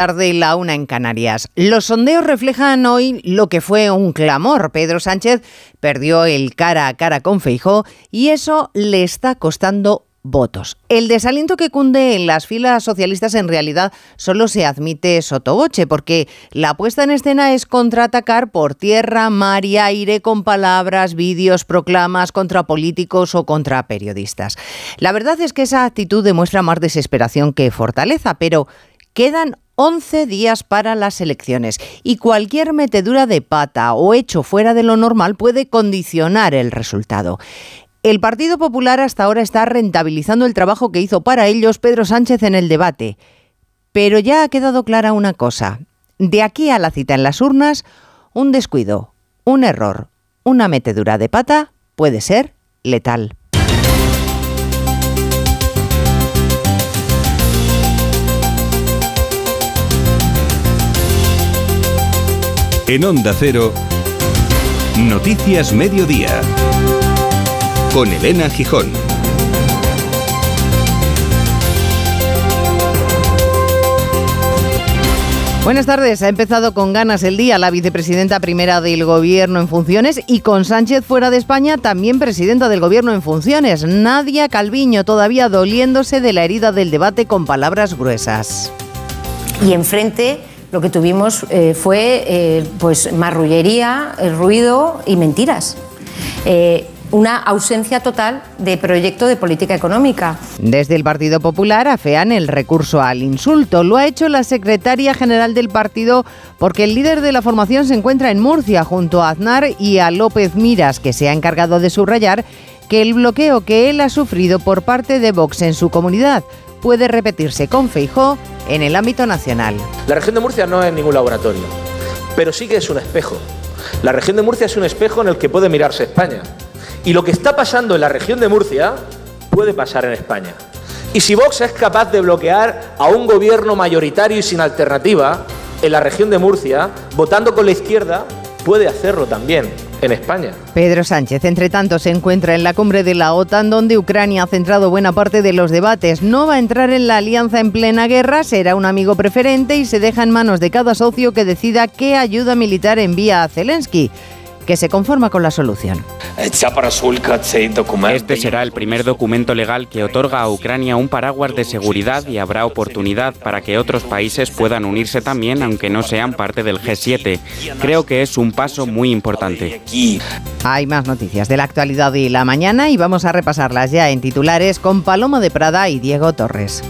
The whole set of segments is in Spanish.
tarde la una en Canarias. Los sondeos reflejan hoy lo que fue un clamor. Pedro Sánchez perdió el cara a cara con Feijó y eso le está costando votos. El desaliento que cunde en las filas socialistas en realidad solo se admite sotoboche, porque la puesta en escena es contraatacar por tierra, mar y aire con palabras, vídeos, proclamas contra políticos o contra periodistas. La verdad es que esa actitud demuestra más desesperación que fortaleza, pero quedan 11 días para las elecciones y cualquier metedura de pata o hecho fuera de lo normal puede condicionar el resultado. El Partido Popular hasta ahora está rentabilizando el trabajo que hizo para ellos Pedro Sánchez en el debate. Pero ya ha quedado clara una cosa. De aquí a la cita en las urnas, un descuido, un error, una metedura de pata puede ser letal. En Onda Cero, Noticias Mediodía con Elena Gijón. Buenas tardes. Ha empezado con ganas el día la vicepresidenta primera del Gobierno en funciones y con Sánchez fuera de España también presidenta del Gobierno en funciones. Nadia Calviño todavía doliéndose de la herida del debate con palabras gruesas. Y enfrente lo que tuvimos eh, fue eh, pues marrullería, el ruido y mentiras. Eh, una ausencia total de proyecto de política económica. Desde el Partido Popular afean el recurso al insulto. Lo ha hecho la secretaria general del partido porque el líder de la formación se encuentra en Murcia junto a Aznar y a López Miras, que se ha encargado de subrayar que el bloqueo que él ha sufrido por parte de Vox en su comunidad puede repetirse con Feijó en el ámbito nacional. La región de Murcia no es ningún laboratorio, pero sí que es un espejo. La región de Murcia es un espejo en el que puede mirarse España. Y lo que está pasando en la región de Murcia puede pasar en España. Y si Vox es capaz de bloquear a un gobierno mayoritario y sin alternativa en la región de Murcia, votando con la izquierda, puede hacerlo también en España. Pedro Sánchez, entre tanto, se encuentra en la cumbre de la OTAN, donde Ucrania ha centrado buena parte de los debates. No va a entrar en la alianza en plena guerra, será un amigo preferente y se deja en manos de cada socio que decida qué ayuda militar envía a Zelensky que se conforma con la solución. Este será el primer documento legal que otorga a Ucrania un paraguas de seguridad y habrá oportunidad para que otros países puedan unirse también, aunque no sean parte del G7. Creo que es un paso muy importante. Hay más noticias de la actualidad y la mañana y vamos a repasarlas ya en titulares con Paloma de Prada y Diego Torres.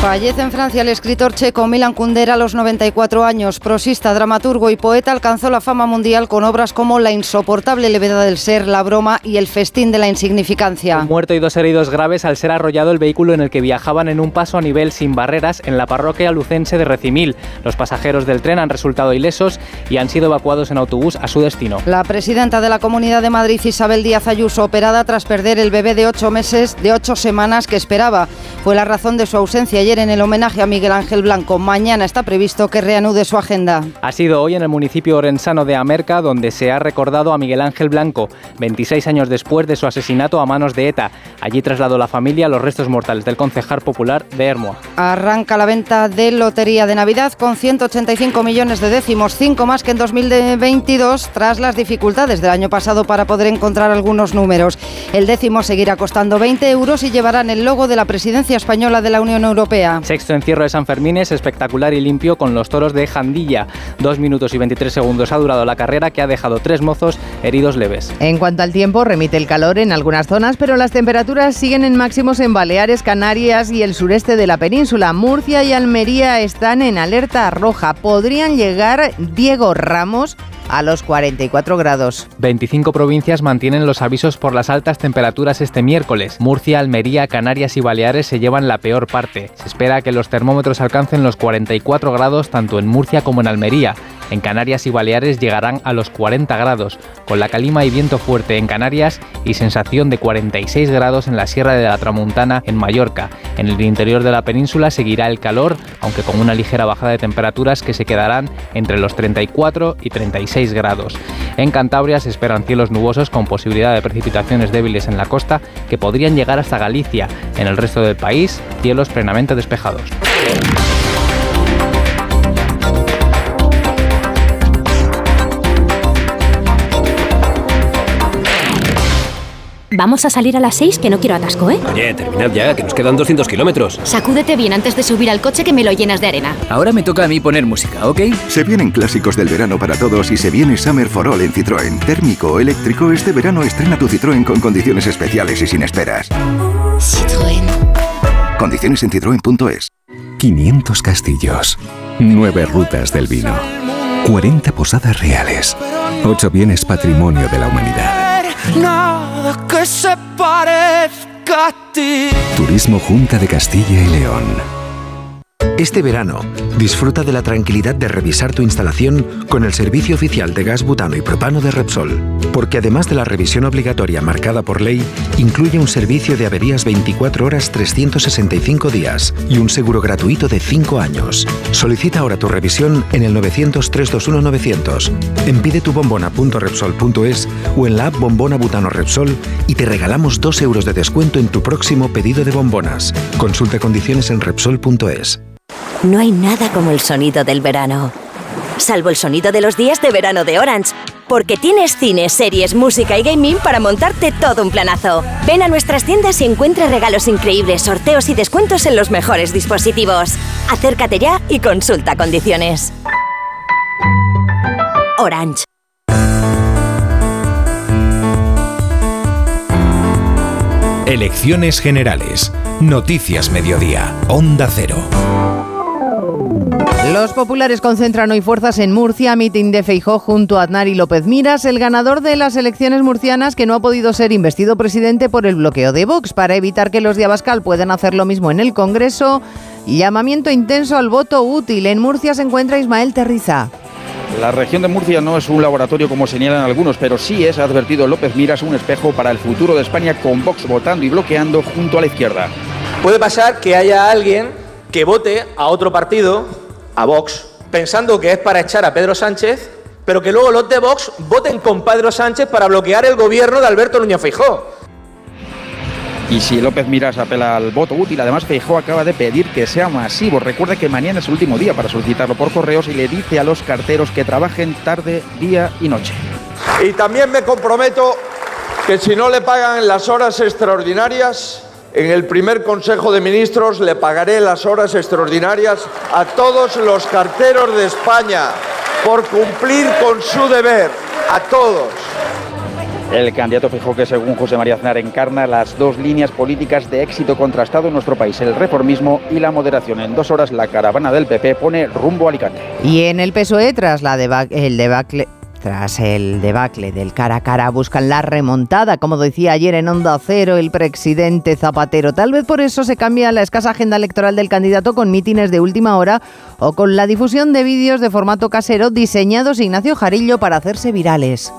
Fallece en Francia el escritor checo Milan Kundera a los 94 años. Prosista, dramaturgo y poeta, alcanzó la fama mundial con obras como La insoportable levedad del ser, La broma y El festín de la insignificancia. Un muerto y dos heridos graves al ser arrollado el vehículo en el que viajaban en un paso a nivel sin barreras en la parroquia lucense de Recimil. Los pasajeros del tren han resultado ilesos y han sido evacuados en autobús a su destino. La presidenta de la Comunidad de Madrid, Isabel Díaz Ayuso, operada tras perder el bebé de ocho meses, de ocho semanas que esperaba. Fue la razón de su ausencia ayer en el homenaje a Miguel Ángel Blanco. Mañana está previsto que reanude su agenda. Ha sido hoy en el municipio orensano de Amerca donde se ha recordado a Miguel Ángel Blanco, 26 años después de su asesinato a manos de ETA. Allí trasladó la familia los restos mortales del concejar popular de Hermoa. Arranca la venta de Lotería de Navidad con 185 millones de décimos, 5 más que en 2022 tras las dificultades del año pasado para poder encontrar algunos números. El décimo seguirá costando 20 euros y llevarán el logo de la presidencia española de la Unión Europea. Sexto encierro de San Fermín es espectacular y limpio con los toros de Jandilla. Dos minutos y 23 segundos ha durado la carrera que ha dejado tres mozos heridos leves. En cuanto al tiempo, remite el calor en algunas zonas, pero las temperaturas siguen en máximos en Baleares, Canarias y el sureste de la península. Murcia y Almería están en alerta roja. Podrían llegar Diego Ramos a los 44 grados. 25 provincias mantienen los avisos por las altas temperaturas este miércoles. Murcia, Almería, Canarias y Baleares se llevan la peor parte. Se espera que los termómetros alcancen los 44 grados tanto en Murcia como en Almería. En Canarias y Baleares llegarán a los 40 grados, con la calima y viento fuerte en Canarias y sensación de 46 grados en la Sierra de la Tramuntana en Mallorca. En el interior de la península seguirá el calor, aunque con una ligera bajada de temperaturas que se quedarán entre los 34 y 36 grados. En Cantabria se esperan cielos nubosos con posibilidad de precipitaciones débiles en la costa que podrían llegar hasta Galicia. En el resto del país, cielos plenamente despejados. Vamos a salir a las 6, que no quiero atasco, ¿eh? Oye, terminad ya, que nos quedan 200 kilómetros. Sacúdete bien antes de subir al coche que me lo llenas de arena. Ahora me toca a mí poner música, ¿ok? Se vienen clásicos del verano para todos y se viene Summer for All en Citroën. Térmico o eléctrico, este verano estrena tu Citroën con condiciones especiales y sin esperas. Citroën. Condiciones en citroen.es. 500 castillos, 9 rutas del vino, 40 posadas reales, 8 bienes patrimonio de la humanidad. Que se parezca a ti. Turismo Junta de Castilla y León. Este verano, disfruta de la tranquilidad de revisar tu instalación con el servicio oficial de gas butano y propano de Repsol, porque además de la revisión obligatoria marcada por ley, incluye un servicio de averías 24 horas 365 días y un seguro gratuito de 5 años. Solicita ahora tu revisión en el 900-321-900, en pidetubombona.repsol.es o en la app Bombona Butano Repsol y te regalamos 2 euros de descuento en tu próximo pedido de bombonas. Consulta condiciones en Repsol.es. No hay nada como el sonido del verano. Salvo el sonido de los días de verano de Orange. Porque tienes cines, series, música y gaming para montarte todo un planazo. Ven a nuestras tiendas y encuentra regalos increíbles, sorteos y descuentos en los mejores dispositivos. Acércate ya y consulta condiciones. Orange. Elecciones Generales. Noticias Mediodía. Onda Cero. Los populares concentran hoy fuerzas en Murcia, mitin de Feijó junto a Aznar y López Miras, el ganador de las elecciones murcianas que no ha podido ser investido presidente por el bloqueo de Vox. Para evitar que los de Abascal puedan hacer lo mismo en el Congreso, llamamiento intenso al voto útil. En Murcia se encuentra Ismael Terriza. La región de Murcia no es un laboratorio como señalan algunos, pero sí es, ha advertido López Miras, un espejo para el futuro de España con Vox votando y bloqueando junto a la izquierda. Puede pasar que haya alguien que vote a otro partido, a Vox, pensando que es para echar a Pedro Sánchez, pero que luego los de Vox voten con Pedro Sánchez para bloquear el gobierno de Alberto Núñez Feijóo. Y si López Miras apela al voto útil, además Feijó acaba de pedir que sea masivo. Recuerda que mañana es el último día para solicitarlo por correos y le dice a los carteros que trabajen tarde, día y noche. Y también me comprometo que si no le pagan las horas extraordinarias, en el primer Consejo de Ministros le pagaré las horas extraordinarias a todos los carteros de España por cumplir con su deber, a todos. El candidato fijó que según José María Aznar encarna las dos líneas políticas de éxito contrastado en nuestro país, el reformismo y la moderación. En dos horas la caravana del PP pone rumbo a Alicante. Y en el PSOE, tras la el debacle tras el debacle del cara a cara buscan la remontada, como decía ayer en Onda Cero el presidente Zapatero. Tal vez por eso se cambia la escasa agenda electoral del candidato con mítines de última hora o con la difusión de vídeos de formato casero diseñados Ignacio Jarillo para hacerse virales.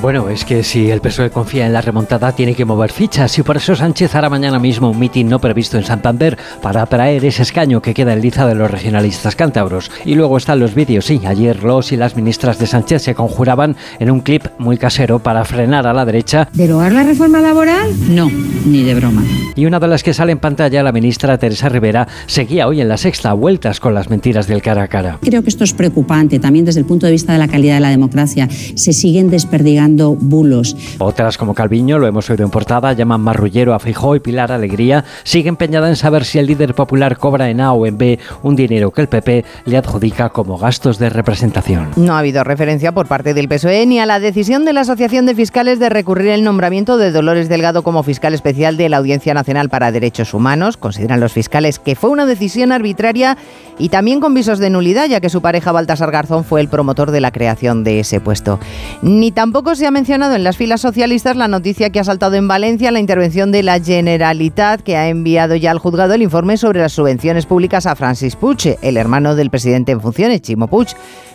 Bueno, es que si el PSOE confía en la remontada, tiene que mover fichas y por eso Sánchez hará mañana mismo un mitin no previsto en Santander para atraer ese escaño que queda en liza de los regionalistas cántabros. Y luego están los vídeos, sí, ayer los y las ministras de Sánchez se conjuraban en un clip muy casero para frenar a la derecha. ¿Derogar la reforma laboral? No, ni de broma. Y una de las que sale en pantalla, la ministra Teresa Rivera, seguía hoy en la sexta vueltas con las mentiras del cara a cara. Creo que esto es preocupante también desde el punto de vista de la calidad de la democracia. Se siguen desperdigando bulos. Otras como Calviño, lo hemos oído en portada, llaman marrullero a Feijóo y Pilar Alegría, sigue empeñada en saber si el líder popular cobra en A o en B un dinero que el PP le adjudica como gastos de representación. No ha habido referencia por parte del PSOE ni a la decisión de la Asociación de Fiscales de recurrir el nombramiento de Dolores Delgado como fiscal especial de la Audiencia Nacional para Derechos Humanos. Consideran los fiscales que fue una decisión arbitraria y también con visos de nulidad, ya que su pareja Baltasar Garzón fue el promotor de la creación de ese puesto. Ni tampoco se ha mencionado en las filas socialistas la noticia que ha saltado en Valencia la intervención de la Generalitat, que ha enviado ya al juzgado el informe sobre las subvenciones públicas a Francis Puig, el hermano del presidente en funciones, Chimo Puig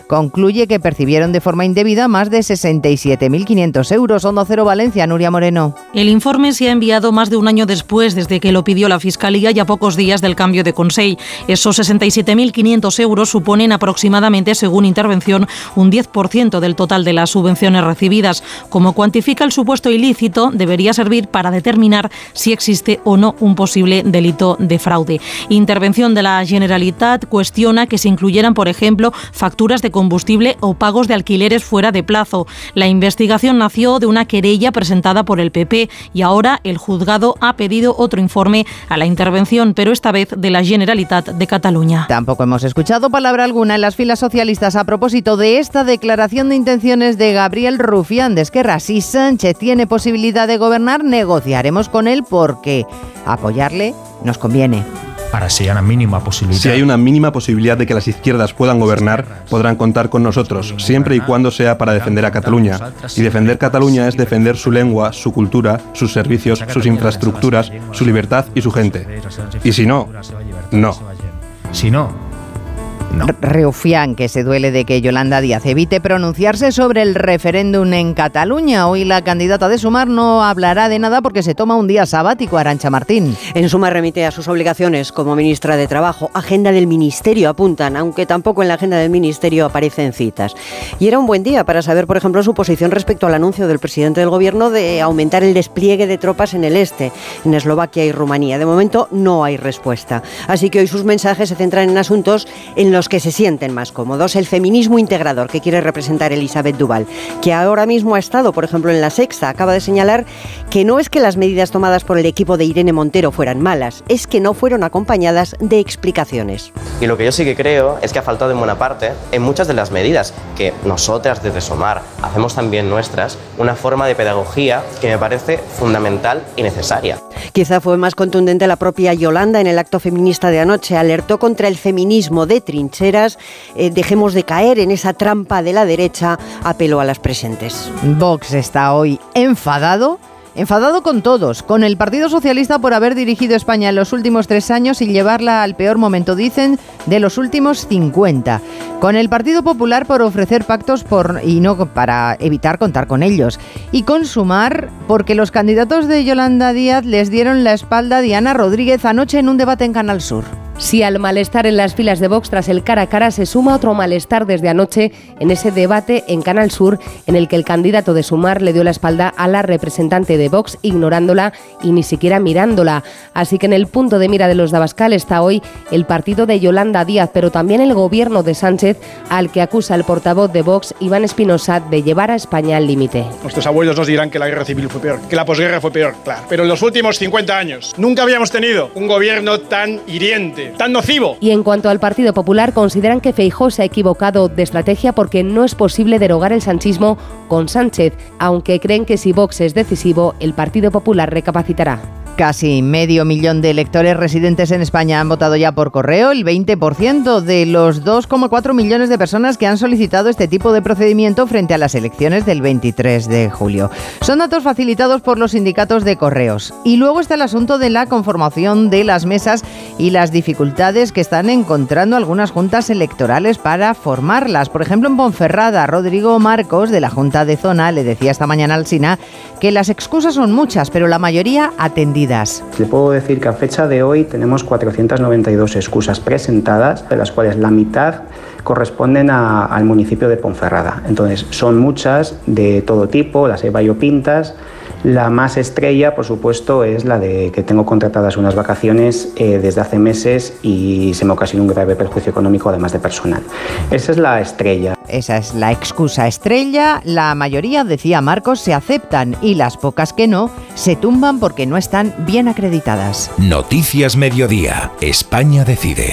concluye que percibieron de forma indebida más de 67.500 euros. Onda Cero Valencia, Nuria Moreno. El informe se ha enviado más de un año después desde que lo pidió la Fiscalía y a pocos días del cambio de Consejo. Esos 67.500 euros suponen aproximadamente, según intervención, un 10% del total de las subvenciones recibidas. Como cuantifica el supuesto ilícito, debería servir para determinar si existe o no un posible delito de fraude. Intervención de la Generalitat cuestiona que se incluyeran, por ejemplo, facturas de combustible o pagos de alquileres fuera de plazo. La investigación nació de una querella presentada por el PP y ahora el juzgado ha pedido otro informe a la intervención, pero esta vez de la Generalitat de Cataluña. Tampoco hemos escuchado palabra alguna en las filas socialistas a propósito de esta declaración de intenciones de Gabriel Rufián de Esquerra. Si Sánchez tiene posibilidad de gobernar, negociaremos con él porque apoyarle nos conviene. Para si hay una mínima posibilidad. Si hay una mínima posibilidad de que las izquierdas puedan gobernar, podrán contar con nosotros, siempre y cuando sea para defender a Cataluña. Y defender Cataluña es defender su lengua, su cultura, sus servicios, sus infraestructuras, su libertad y su gente. Y si no, no. Si no, no. Reufián, que se duele de que Yolanda Díaz evite pronunciarse sobre el referéndum en Cataluña. Hoy la candidata de Sumar no hablará de nada porque se toma un día sabático, Arancha Martín. En Sumar remite a sus obligaciones como ministra de Trabajo. Agenda del Ministerio apuntan, aunque tampoco en la agenda del Ministerio aparecen citas. Y era un buen día para saber, por ejemplo, su posición respecto al anuncio del presidente del Gobierno de aumentar el despliegue de tropas en el este, en Eslovaquia y Rumanía. De momento no hay respuesta. Así que hoy sus mensajes se centran en asuntos en los que se sienten más cómodos. El feminismo integrador que quiere representar Elizabeth Duval, que ahora mismo ha estado, por ejemplo, en la sexta, acaba de señalar que no es que las medidas tomadas por el equipo de Irene Montero fueran malas, es que no fueron acompañadas de explicaciones. Y lo que yo sí que creo es que ha faltado en buena parte, en muchas de las medidas que nosotras desde Somar hacemos también nuestras, una forma de pedagogía que me parece fundamental y necesaria. Quizá fue más contundente la propia Yolanda en el acto feminista de anoche. Alertó contra el feminismo de Eh, dejemos de caer en esa trampa de la derecha. Apeló a las presentes. Vox está hoy enfadado Enfadado con todos, con el Partido Socialista por haber dirigido España en los últimos tres años y llevarla al peor momento, dicen, de los últimos 50. Con el Partido Popular por ofrecer pactos por, y no para evitar contar con ellos. Y con Sumar porque los candidatos de Yolanda Díaz les dieron la espalda a Diana Rodríguez anoche en un debate en Canal Sur. Si al malestar en las filas de Vox tras el cara a cara se suma otro malestar desde anoche en ese debate en Canal Sur en el que el candidato de Sumar le dio la espalda a la representante de Vox ignorándola y ni siquiera mirándola. Así que en el punto de mira de los Dabascal está hoy el partido de Yolanda Díaz, pero también el gobierno de Sánchez al que acusa el portavoz de Vox, Iván Espinosa, de llevar a España al límite. Nuestros abuelos nos dirán que la guerra civil fue peor, que la posguerra fue peor, claro. Pero en los últimos 50 años nunca habíamos tenido un gobierno tan hiriente tan nocivo. Y en cuanto al Partido Popular, consideran que Feijó se ha equivocado de estrategia porque no es posible derogar el sanchismo con Sánchez, aunque creen que si Vox es decisivo, el Partido Popular recapacitará. Casi medio millón de electores residentes en España han votado ya por correo, el 20% de los 2,4 millones de personas que han solicitado este tipo de procedimiento frente a las elecciones del 23 de julio. Son datos facilitados por los sindicatos de correos. Y luego está el asunto de la conformación de las mesas y las dificultades que están encontrando algunas juntas electorales para formarlas. Por ejemplo, en Ponferrada, Rodrigo Marcos de la Junta de Zona le decía esta mañana al SINA que las excusas son muchas, pero la mayoría atendidas. Le puedo decir que a fecha de hoy tenemos 492 excusas presentadas, de las cuales la mitad corresponden al municipio de Ponferrada. Entonces, son muchas de todo tipo, las hay variopintas. La más estrella, por supuesto, es la de que tengo contratadas unas vacaciones eh, desde hace meses y se me ocasiona un grave perjuicio económico, además de personal. Esa es la estrella. Esa es la excusa estrella. La mayoría, decía Marcos, se aceptan y las pocas que no se tumban porque no están bien acreditadas. Noticias Mediodía. España decide.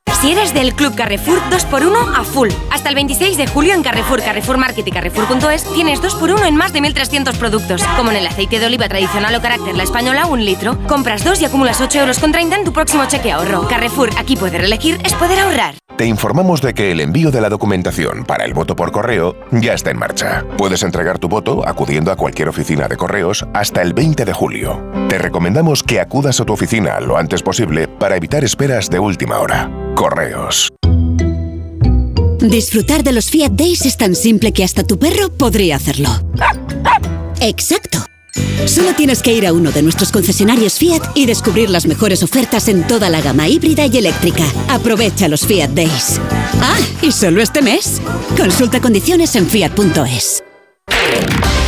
Si eres del Club Carrefour, 2x1 a full. Hasta el 26 de julio en Carrefour, Carrefour Market y Carrefour.es tienes 2x1 en más de 1.300 productos. Como en el aceite de oliva tradicional o carácter La Española, un litro. Compras dos y acumulas 8 euros con 30 en tu próximo cheque ahorro. Carrefour, aquí poder elegir es poder ahorrar. Te informamos de que el envío de la documentación para el voto por correo ya está en marcha. Puedes entregar tu voto acudiendo a cualquier oficina de correos hasta el 20 de julio. Te recomendamos que acudas a tu oficina lo antes posible para evitar esperas de última hora. Correos. Disfrutar de los Fiat Days es tan simple que hasta tu perro podría hacerlo. Exacto. Solo tienes que ir a uno de nuestros concesionarios Fiat y descubrir las mejores ofertas en toda la gama híbrida y eléctrica. Aprovecha los Fiat Days. Ah, y solo este mes. Consulta condiciones en fiat.es.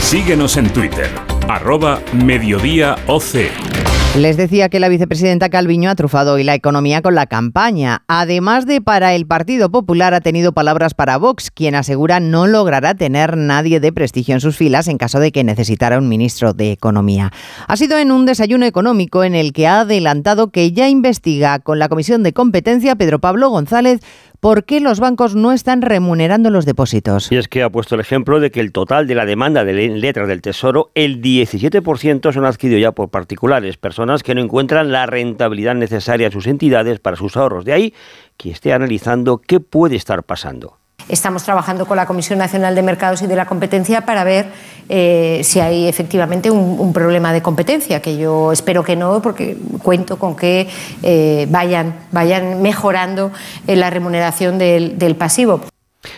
Síguenos en Twitter, arroba mediodíaoc. Les decía que la vicepresidenta Calviño ha trufado hoy la economía con la campaña. Además de para el Partido Popular, ha tenido palabras para Vox, quien asegura no logrará tener nadie de prestigio en sus filas en caso de que necesitara un ministro de Economía. Ha sido en un desayuno económico en el que ha adelantado que ya investiga con la Comisión de Competencia Pedro Pablo González por qué los bancos no están remunerando los depósitos. Y es que ha puesto el ejemplo de que el total de la demanda de letras del Tesoro, el 17% son adquiridos ya por particulares, personas que no encuentran la rentabilidad necesaria a sus entidades para sus ahorros. De ahí que esté analizando qué puede estar pasando. Estamos trabajando con la Comisión Nacional de Mercados y de la Competencia para ver eh, si hay efectivamente un, problema de competencia, que yo espero que no, porque cuento con que eh, vayan, vayan mejorando eh, la remuneración del pasivo.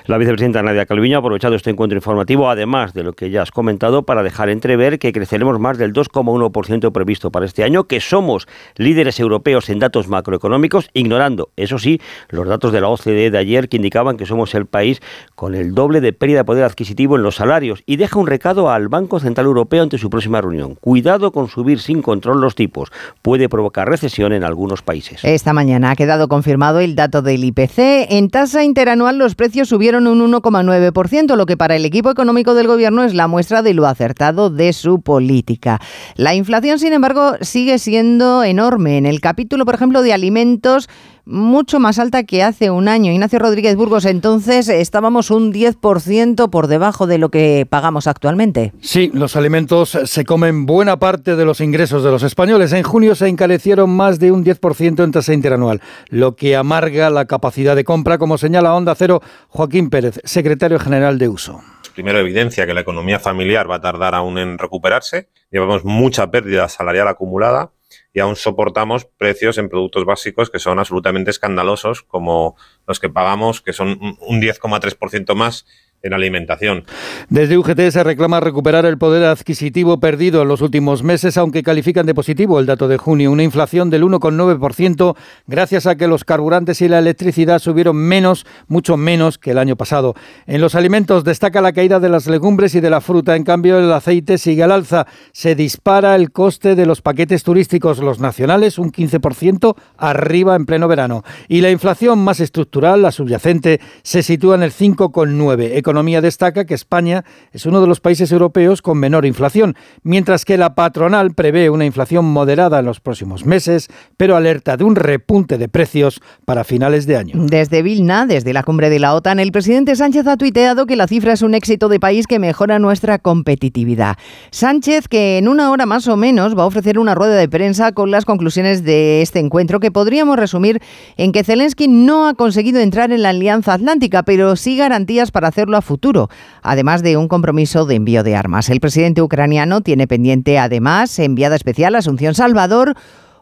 La vicepresidenta Nadia Calviño ha aprovechado este encuentro informativo, además de lo que ya has comentado, para dejar entrever que creceremos más del 2,1% previsto para este año, que somos líderes europeos en datos macroeconómicos, ignorando, eso sí, los datos de la OCDE de ayer que indicaban que somos el país con el doble de pérdida de poder adquisitivo en los salarios y deja un recado al Banco Central Europeo ante su próxima reunión. Cuidado con subir sin control los tipos, puede provocar recesión en algunos países. Esta mañana ha quedado confirmado el dato del IPC. En tasa interanual los precios subieron un 1,9%, lo que para el equipo económico del gobierno es la muestra de lo acertado de su política. La inflación, sin embargo, sigue siendo enorme. En el capítulo, por ejemplo, de alimentos, mucho más alta que hace un año. Ignacio Rodríguez Burgos, entonces estábamos un 10% por debajo de lo que pagamos actualmente. Sí, los alimentos se comen buena parte de los ingresos de los españoles. En junio se encarecieron más de un 10% en tasa interanual, lo que amarga la capacidad de compra, como señala Onda Cero Joaquín Pérez, secretario general de Uso primero evidencia que la economía familiar va a tardar aún en recuperarse. Llevamos mucha pérdida salarial acumulada y aún soportamos precios en productos básicos que son absolutamente escandalosos, como los que pagamos, que son un 10,3% más en alimentación. Desde UGT se reclama recuperar el poder adquisitivo perdido en los últimos meses, aunque califican de positivo el dato de junio, una inflación del 1,9% gracias a que los carburantes y la electricidad subieron menos, mucho menos que el año pasado. En los alimentos destaca la caída de las legumbres y de la fruta, en cambio el aceite sigue al alza. Se dispara el coste de los paquetes turísticos, los nacionales un 15% arriba en pleno verano. Y la inflación más estructural, la subyacente, se sitúa en el 5,9%. Economía destaca que España es uno de los países europeos con menor inflación, mientras que la patronal prevé una inflación moderada en los próximos meses, pero alerta de un repunte de precios para finales de año. Desde Vilna, desde la cumbre de la OTAN, el presidente Sánchez ha tuiteado que la cifra es un éxito de país que mejora nuestra competitividad. Sánchez, que en una hora más o menos va a ofrecer una rueda de prensa con las conclusiones de este encuentro que podríamos resumir en que Zelensky no ha conseguido entrar en la Alianza Atlántica, pero sí garantías para hacerlo a futuro, además de un compromiso de envío de armas. El presidente ucraniano tiene pendiente, además, enviada especial Asunción Salvador,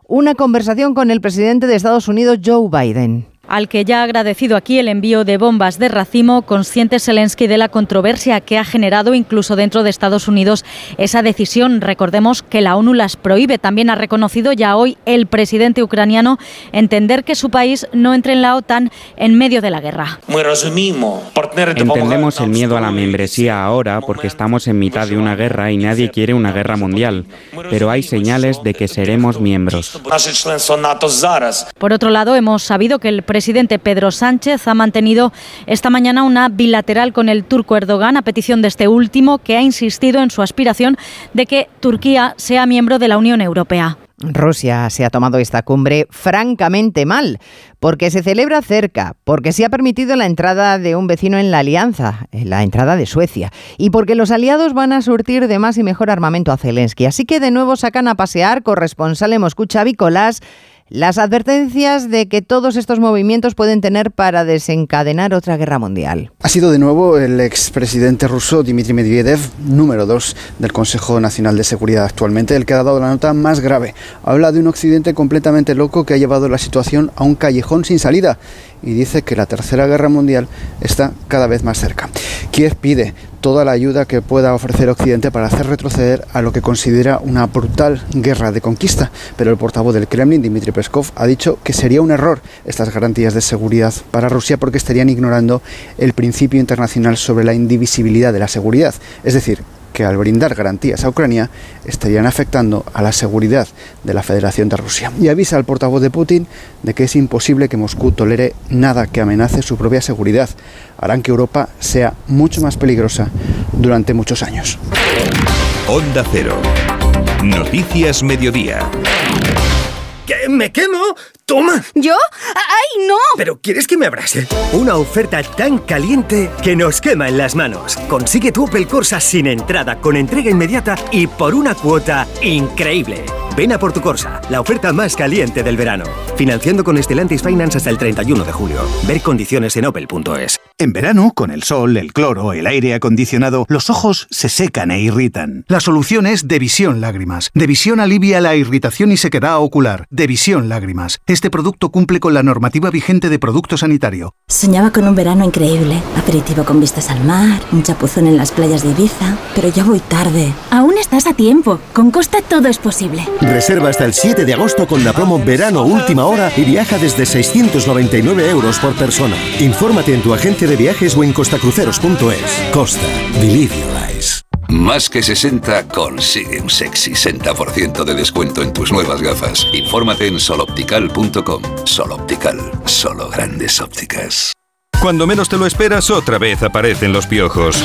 una conversación con el presidente de Estados Unidos, Joe Biden al que ya ha agradecido aquí el envío de bombas de racimo, consciente Zelensky de la controversia que ha generado incluso dentro de Estados Unidos esa decisión. Recordemos que la ONU las prohíbe. También ha reconocido ya hoy el presidente ucraniano entender que su país no entre en la OTAN en medio de la guerra. Entendemos el miedo a la membresía ahora porque estamos en mitad de una guerra y nadie quiere una guerra mundial, pero hay señales de que seremos miembros. Por otro lado, hemos sabido que el presidente Pedro Sánchez ha mantenido esta mañana una bilateral con el turco Erdogan a petición de este último, que ha insistido en su aspiración de que Turquía sea miembro de la Unión Europea. Rusia se ha tomado esta cumbre francamente mal, porque se celebra cerca, porque se ha permitido la entrada de un vecino en la alianza, la entrada de Suecia, y porque los aliados van a surtir de más y mejor armamento a Zelensky. Así que de nuevo sacan a pasear corresponsal Moscú Xavi las advertencias de que todos estos movimientos pueden tener para desencadenar otra guerra mundial. Ha sido de nuevo el expresidente ruso Dmitry Medvedev, número dos del Consejo Nacional de Seguridad actualmente, el que ha dado la nota más grave. Habla de un occidente completamente loco que ha llevado la situación a un callejón sin salida y dice que la tercera guerra mundial está cada vez más cerca. Kiev pide toda la ayuda que pueda ofrecer Occidente para hacer retroceder a lo que considera una brutal guerra de conquista. Pero el portavoz del Kremlin, Dmitry Peskov, ha dicho que sería un error estas garantías de seguridad para Rusia porque estarían ignorando el principio internacional sobre la indivisibilidad de la seguridad. Es decir, que al brindar garantías a Ucrania estarían afectando a la seguridad de la Federación de Rusia. Y avisa al portavoz de Putin de que es imposible que Moscú tolere nada que amenace su propia seguridad. Harán que Europa sea mucho más peligrosa durante muchos años. Onda Cero. Noticias Mediodía. ¿Qué? ¿Me quemo? ¡Toma! ¿Yo? ¡Ay, no! ¿Pero quieres que me abrase? Una oferta tan caliente que nos quema en las manos. Consigue tu Opel Corsa sin entrada, con entrega inmediata y por una cuota increíble. Ven a por tu Corsa, la oferta más caliente del verano. Financiando con Stellantis Finance hasta el 31 de julio. Ver condiciones en opel.es. En verano, con el sol, el cloro, el aire acondicionado, los ojos se secan e irritan. La solución es Devisión Lágrimas. Devisión alivia la irritación y sequedad ocular. Devisión Lágrimas. Este producto cumple con la normativa vigente de producto sanitario. Soñaba con un verano increíble. Aperitivo con vistas al mar, un chapuzón en las playas de Ibiza. Pero ya voy tarde. Aún estás a tiempo. Con Costa todo es posible. Reserva hasta el 7 de agosto con la promo Verano Última Hora y viaja desde 699 euros por persona. Infórmate en tu agencia de viajes o en costacruceros.es. Costa. Believe your eyes. Más que 60 consigue un sexy 60% de descuento en tus nuevas gafas. Infórmate en soloptical.com. Soloptical, solo grandes ópticas. Cuando menos te lo esperas, otra vez aparecen los piojos.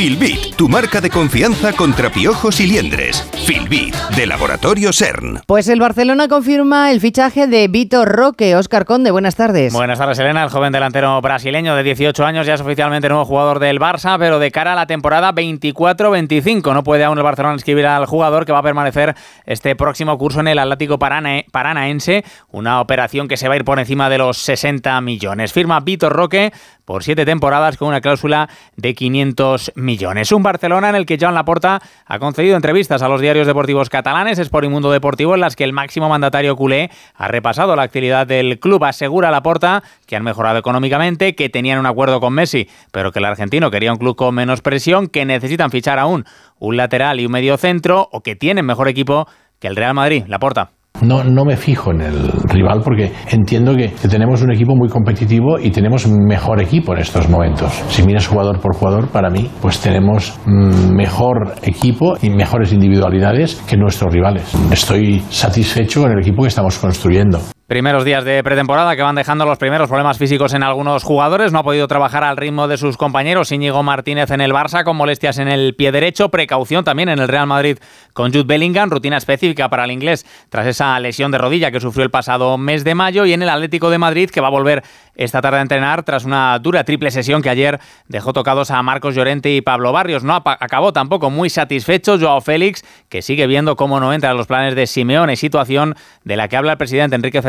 Filbit, tu marca de confianza contra piojos y liendres. Filbit, de Laboratorio CERN. Pues el Barcelona confirma el fichaje de Vitor Roque. Óscar Conde, buenas tardes. Buenas tardes, Elena. El joven delantero brasileño de 18 años ya es oficialmente nuevo jugador del Barça, pero de cara a la temporada 24-25. No puede aún el Barcelona inscribir al jugador que va a permanecer este próximo curso en el Atlético Parana Paranaense, una operación que se va a ir por encima de los 60 millones. Firma Vitor Roque por siete temporadas con una cláusula de 500 millones. Un Barcelona en el que Joan Laporta ha concedido entrevistas a los diarios deportivos catalanes, Sport y Mundo Deportivo, en las que el máximo mandatario culé ha repasado la actividad del club. Asegura Laporta que han mejorado económicamente, que tenían un acuerdo con Messi, pero que el argentino quería un club con menos presión, que necesitan fichar aún un lateral y un medio centro, o que tienen mejor equipo que el Real Madrid. Laporta. No, no me fijo en el rival porque entiendo que, tenemos un equipo muy competitivo y tenemos mejor equipo en estos momentos. Si miras jugador por jugador, para mí, pues tenemos mm, mejor equipo y mejores individualidades que nuestros rivales. Estoy satisfecho con el equipo que estamos construyendo. Primeros días de pretemporada que van dejando los primeros problemas físicos en algunos jugadores. No ha podido trabajar al ritmo de sus compañeros. Íñigo Martínez en el Barça con molestias en el pie derecho. Precaución también en el Real Madrid con Jude Bellingham. Rutina específica para el inglés tras esa lesión de rodilla que sufrió el pasado mes de mayo. Y en el Atlético de Madrid que va a volver esta tarde a entrenar tras una dura triple sesión que ayer dejó tocados a Marcos Llorente y Pablo Barrios. No acabó tampoco muy satisfecho Joao Félix, que sigue viendo cómo no entra en los planes de Simeone, situación de la que habla el presidente Enrique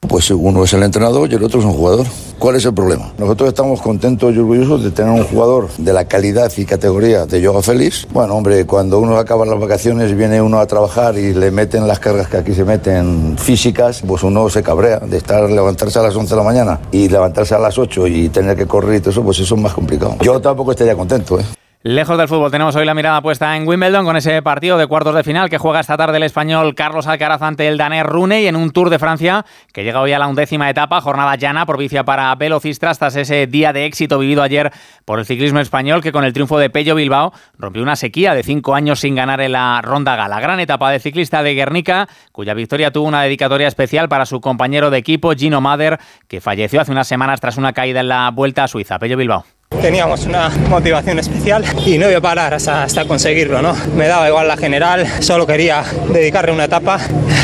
Pues uno es el entrenador y el otro es un jugador. ¿Cuál es el problema? Nosotros estamos contentos y orgullosos de tener un jugador de la calidad y categoría de Joao Félix. Bueno, hombre, cuando uno acaba las vacaciones viene uno a trabajar y le meten las cargas que aquí se meten físicas, pues uno se cabrea de estar levantarse a las 11 de la mañana y levantarse a las 8 y tener que correr y todo eso, pues eso es más complicado. Yo tampoco estaría contento, ¿eh? Lejos del fútbol, tenemos hoy la mirada puesta en Wimbledon con ese partido de cuartos de final que juega esta tarde el español Carlos Alcaraz ante el danés Rune en un Tour de Francia que llega hoy a la undécima etapa, jornada llana, provincia para velocistas tras ese día de éxito vivido ayer por el ciclismo español que con el triunfo de Pello Bilbao rompió una sequía de cinco años sin ganar en la Ronda Gala. Gran etapa de ciclista de Guernica, cuya victoria tuvo una dedicatoria especial para su compañero de equipo Gino Mader, que falleció hace unas semanas tras una caída en la Vuelta a Suiza. Pello Bilbao. Teníamos una motivación especial y no iba a parar hasta, conseguirlo, ¿no? Me daba igual la general, solo quería dedicarle una etapa.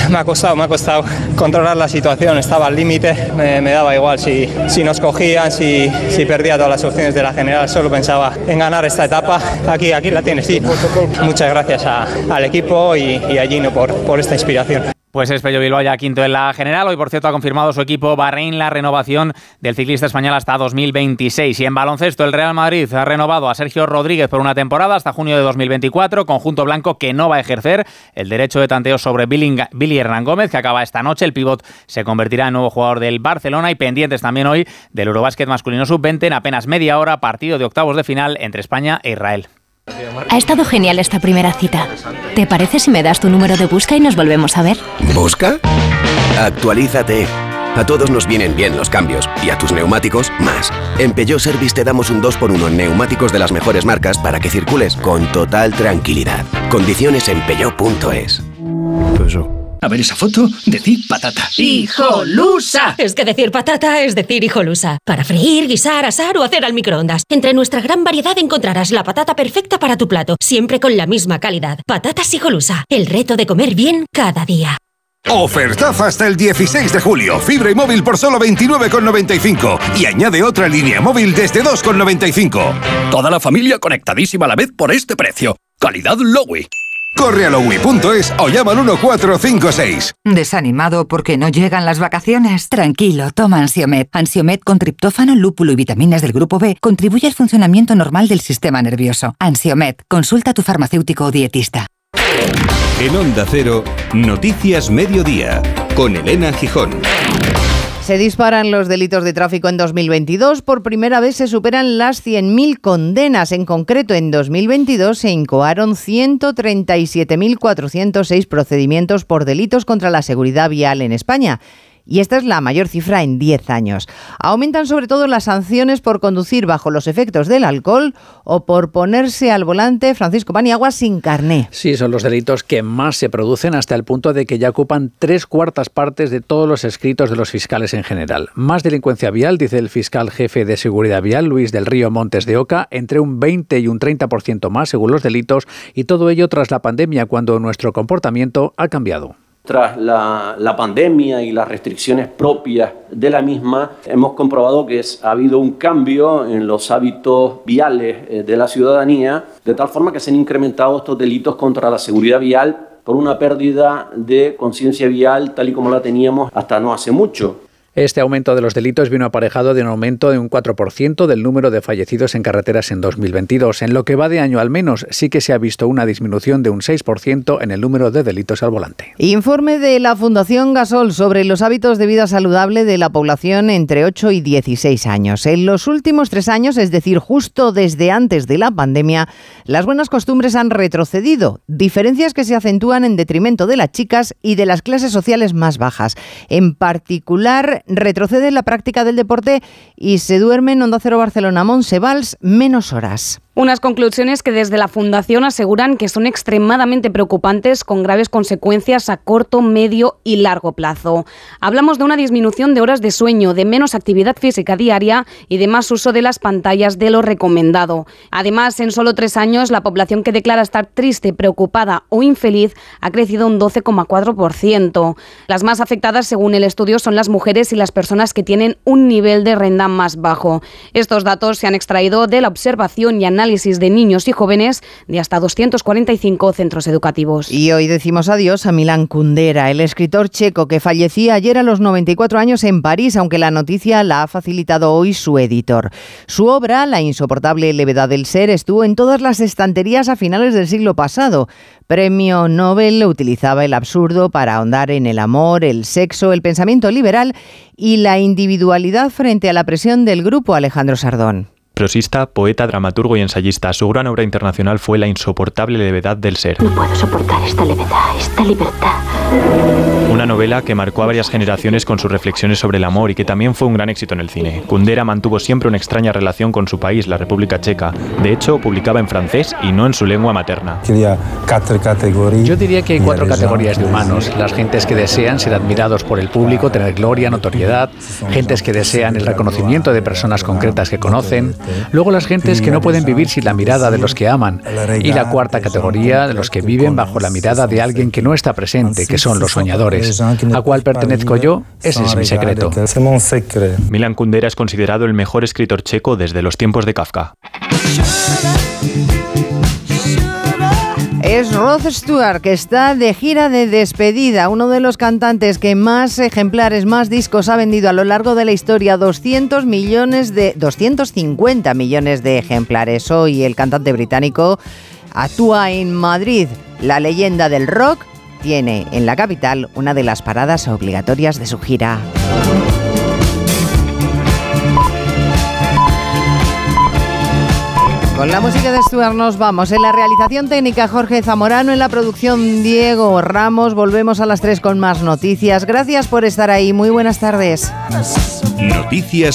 Me ha costado, me ha costado controlar la situación, estaba al límite, me, daba igual si, si nos cogían, si, si perdía todas las opciones de la general, solo pensaba en ganar esta etapa. Aquí, aquí la tienes, sí. Muchas gracias al equipo y, y a Gino por, por esta inspiración. Pues es Pello Bilbao ya quinto en la general. Hoy, por cierto, ha confirmado su equipo Bahrein la renovación del ciclista español hasta 2026. Y en baloncesto, el Real Madrid ha renovado a Sergio Rodríguez por una temporada hasta junio de 2024, conjunto blanco que no va a ejercer el derecho de tanteo sobre Billy Hernán Gómez, que acaba esta noche. El pívot se convertirá en nuevo jugador del Barcelona y pendientes también hoy del Eurobásquet masculino sub-20 en apenas media hora, partido de octavos de final entre España e Israel. Ha estado genial esta primera cita. ¿Te parece si me das tu número de busca y nos volvemos a ver? ¿Busca? Actualízate. A todos nos vienen bien los cambios y a tus neumáticos más. En Peugeot Service te damos un 2x1 en neumáticos de las mejores marcas para que circules con total tranquilidad. Condiciones en peugeot.es. A ver esa foto, decir patata. ¡Hijolusa! Es que decir patata es decir hijolusa. Para freír, guisar, asar o hacer al microondas. Entre nuestra gran variedad encontrarás la patata perfecta para tu plato, siempre con la misma calidad. Patatas hijolusa. El reto de comer bien cada día. Ofertaza hasta el 16 de julio. Fibra y móvil por solo 29,95. Y añade otra línea móvil desde 2,95. Toda la familia conectadísima a la vez por este precio. Calidad Lowy. Corre a lowy.es o llama al 1456. ¿Desanimado porque no llegan las vacaciones? Tranquilo, toma Ansiomet. Ansiomet con triptófano, lúpulo y vitaminas del grupo B contribuye al funcionamiento normal del sistema nervioso. Ansiomet, consulta a tu farmacéutico o dietista. En Onda Cero, Noticias Mediodía, con Elena Gijón. Se disparan los delitos de tráfico en 2022. Por primera vez se superan las 100.000 condenas. En concreto, en 2022 se incoaron 137.406 procedimientos por delitos contra la seguridad vial en España y esta es la mayor cifra en 10 años. Aumentan sobre todo las sanciones por conducir bajo los efectos del alcohol o por ponerse al volante Francisco Paniagua sin carné. Sí, son los delitos que más se producen hasta el punto de que ya ocupan tres cuartas partes de todos los escritos de los fiscales en general. Más delincuencia vial, dice el fiscal jefe de seguridad vial, Luis del Río Montes de Oca, entre un 20 y un 30% más según los delitos y todo ello tras la pandemia cuando nuestro comportamiento ha cambiado. Tras la, pandemia y las restricciones propias de la misma, hemos comprobado que ha habido un cambio en los hábitos viales eh, de la ciudadanía, de tal forma que se han incrementado estos delitos contra la seguridad vial por una pérdida de conciencia vial tal y como la teníamos hasta no hace mucho. Este aumento de los delitos vino aparejado de un aumento de un 4% del número de fallecidos en carreteras en 2022. En lo que va de año al menos, sí que se ha visto una disminución de un 6% en el número de delitos al volante. Informe de la Fundación Gasol sobre los hábitos de vida saludable de la población entre 8 y 16 años. En los últimos tres años, es decir, justo desde antes de la pandemia, las buenas costumbres han retrocedido, diferencias que se acentúan en detrimento de las chicas y de las clases sociales más bajas. En particular, retrocede la práctica del deporte y se duerme en Onda Cero Barcelona Monsevals menos horas. Unas conclusiones que desde la Fundación aseguran que son extremadamente preocupantes con graves consecuencias a corto, medio y largo plazo. Hablamos de una disminución de horas de sueño, de menos actividad física diaria y de más uso de las pantallas de lo recomendado. Además, en solo tres años, la población que declara estar triste, preocupada o infeliz ha crecido un 12,4%. Las más afectadas, según el estudio, son las mujeres y las personas que tienen un nivel de renta más bajo. Estos datos se han extraído de la observación y análisis análisis de niños y jóvenes de hasta 245 centros educativos. Y hoy decimos adiós a Milan Kundera, el escritor checo que fallecía ayer a los 94 años en París, aunque la noticia la ha facilitado hoy su editor. Su obra, La insoportable levedad del ser, estuvo en todas las estanterías a finales del siglo pasado. Premio Nobel utilizaba el absurdo para ahondar en el amor, el sexo, el pensamiento liberal y la individualidad frente a la presión del grupo Alejandro Sardón. Prosista, poeta, dramaturgo y ensayista. Su gran obra internacional fue La insoportable levedad del ser. No puedo soportar esta levedad, esta libertad. Una novela que marcó a varias generaciones con sus reflexiones sobre el amor y que también fue un gran éxito en el cine. Kundera mantuvo siempre una extraña relación con su país, la República Checa. De hecho, publicaba en francés y no en su lengua materna. Yo diría que hay cuatro categorías de humanos. Las gentes que desean ser admirados por el público, tener gloria, notoriedad. Gentes que desean el reconocimiento de personas concretas que conocen Luego las gentes que no pueden vivir sin la mirada de los que aman. Y la cuarta categoría, de los que viven bajo la mirada de alguien que no está presente, que son los soñadores. ¿A cuál pertenezco yo? Ese es mi secreto. Milan Kundera es considerado el mejor escritor checo desde los tiempos de Kafka. Es Rod Stewart que está de gira de despedida, uno de los cantantes que más ejemplares, más discos ha vendido a lo largo de la historia, 200 millones de 250 millones de ejemplares. Hoy el cantante británico actúa en Madrid. La leyenda del rock tiene en la capital una de las paradas obligatorias de su gira. Con la música de Stuart nos vamos. En la realización técnica Jorge Zamorano, en la producción Diego Ramos. Volvemos a las 3 con más noticias. Gracias por estar ahí. Muy buenas tardes. Noticias